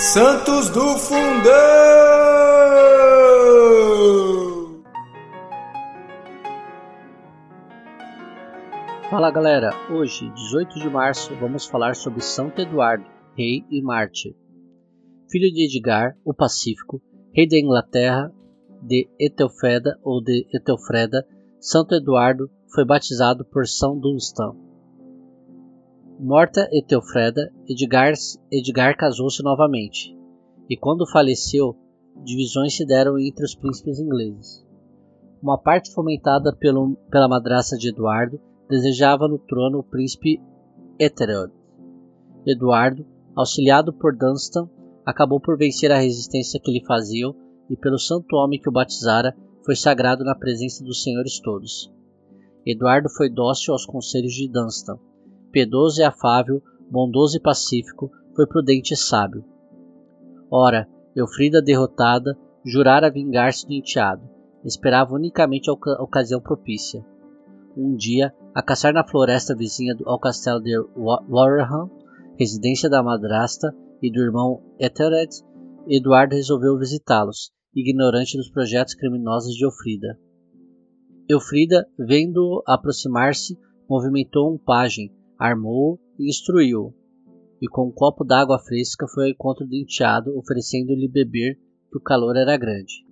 Santos do Fundão! Fala galera, hoje, 18 de março, vamos falar sobre Santo Eduardo, rei e mártir. Filho de Edgar, o Pacífico, rei da Inglaterra, de Etelfreda ou de Etelfreda, Santo Eduardo foi batizado por São Dunstan. Morta Etelfreda, Edgar, Edgar casou-se novamente, e quando faleceu, divisões se deram entre os príncipes ingleses. Uma parte fomentada pelo, pela madraça de Eduardo desejava no trono o príncipe Ethelred. Eduardo, auxiliado por Dunstan, acabou por vencer a resistência que lhe faziam e pelo santo homem que o batizara, foi sagrado na presença dos senhores todos. Eduardo foi dócil aos conselhos de Dunstan, piedoso e afável, bondoso e pacífico, foi prudente e sábio. Ora, Eufrida, derrotada, jurara vingar-se do enteado, esperava unicamente a oca ocasião propícia. Um dia, a caçar na floresta vizinha ao castelo de Wareham, residência da madrasta e do irmão Ethelred, Eduardo resolveu visitá-los, ignorante dos projetos criminosos de Eufrida. Eufrida, vendo-o aproximar-se, movimentou um pajem, armou-o e instruiu-o, e com um copo d'água fresca foi ao encontro do enteado, oferecendo-lhe beber, que o calor era grande.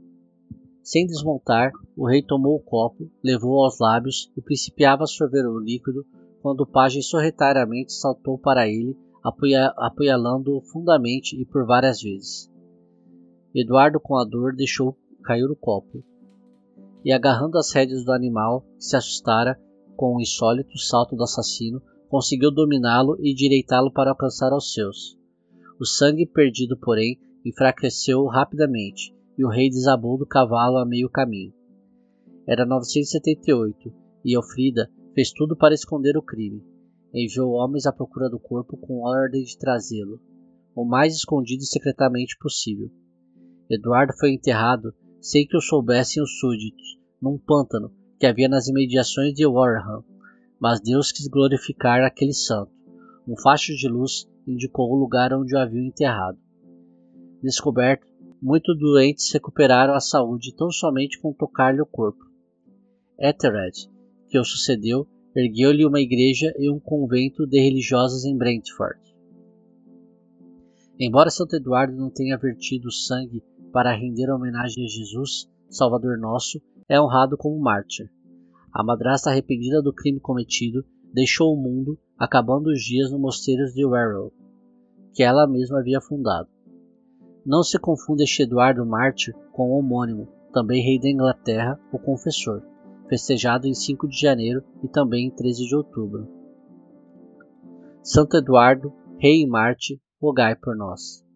Sem desmontar, o rei tomou o copo, levou-o aos lábios e principiava a sorver o líquido, quando o pajem sorretariamente saltou para ele, apoialando-o fundamente e por várias vezes. Eduardo, com a dor, deixou cair o copo, e agarrando as rédeas do animal, que se assustara com o insólito salto do assassino, conseguiu dominá-lo e direitá-lo para alcançar aos seus. O sangue perdido, porém, enfraqueceu rapidamente, e o rei desabou do cavalo a meio caminho. Era 978, e Elfrida fez tudo para esconder o crime. Enviou homens à procura do corpo com ordem de trazê-lo, o mais escondido e secretamente possível. Eduardo foi enterrado sem que o soubessem os súditos, num pântano que havia nas imediações de Warham, mas Deus quis glorificar aquele santo. Um facho de luz indicou o lugar onde o haviam enterrado. Descoberto, muitos doentes recuperaram a saúde tão somente com tocar-lhe o corpo. Ethelred, que o sucedeu, ergueu-lhe uma igreja e um convento de religiosas em Brentford. Embora Santo Eduardo não tenha vertido sangue para render homenagem a Jesus, Salvador nosso, é honrado como mártir. A madrasta arrependida do crime cometido deixou o mundo, acabando os dias no mosteiro de Warrow, que ela mesma havia fundado. Não se confunda este Eduardo Mártir com o homônimo, também rei da Inglaterra, o Confessor, festejado em 5 de janeiro e também em 13 de outubro. Santo Eduardo, rei e Marte, rogai por nós.